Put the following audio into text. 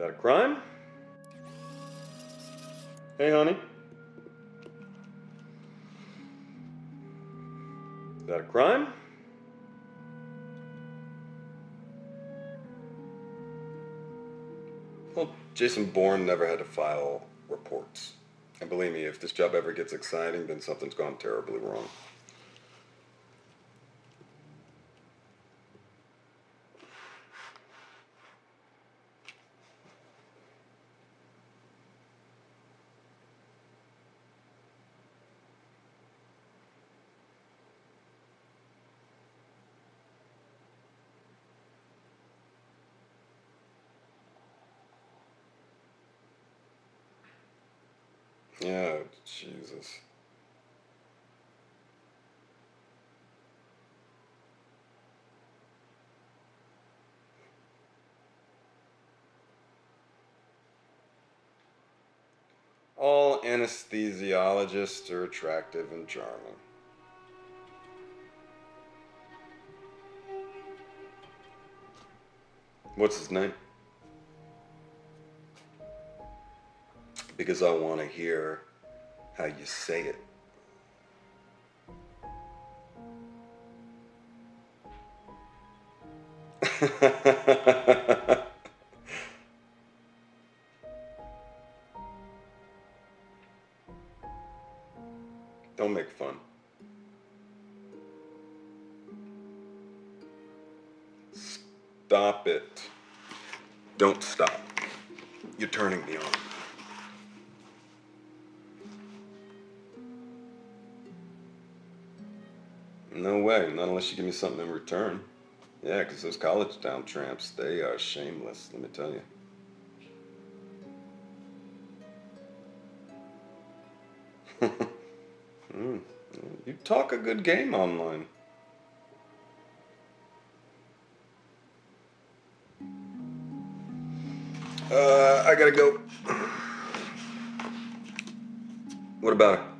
that a crime? Hey, honey. Is that a crime? Well, Jason Bourne never had to file reports. And believe me, if this job ever gets exciting, then something's gone terribly wrong. Yeah, Jesus. All anesthesiologists are attractive and charming. What's his name? Because I want to hear how you say it. Don't make fun. Stop it. Don't stop. You're turning me on. No way, not unless you give me something in return. Yeah, because those college town tramps, they are shameless, let me tell you. mm, you talk a good game online. Uh, I gotta go. What about it?